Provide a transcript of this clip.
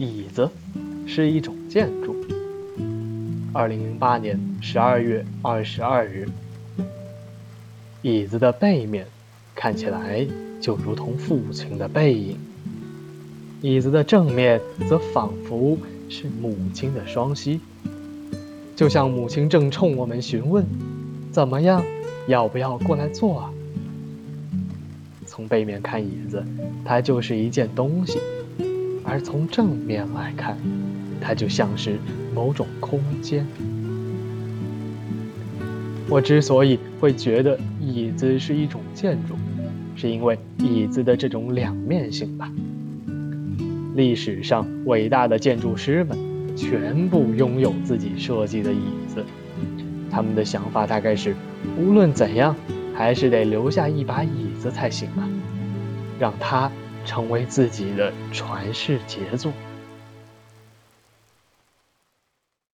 椅子是一种建筑。二零零八年十二月二十二日，椅子的背面看起来就如同父亲的背影，椅子的正面则仿佛是母亲的双膝，就像母亲正冲我们询问：“怎么样，要不要过来坐啊？”从背面看椅子，它就是一件东西。而从正面来看，它就像是某种空间。我之所以会觉得椅子是一种建筑，是因为椅子的这种两面性吧。历史上伟大的建筑师们全部拥有自己设计的椅子，他们的想法大概是：无论怎样，还是得留下一把椅子才行啊，让它。成为自己的传世杰作。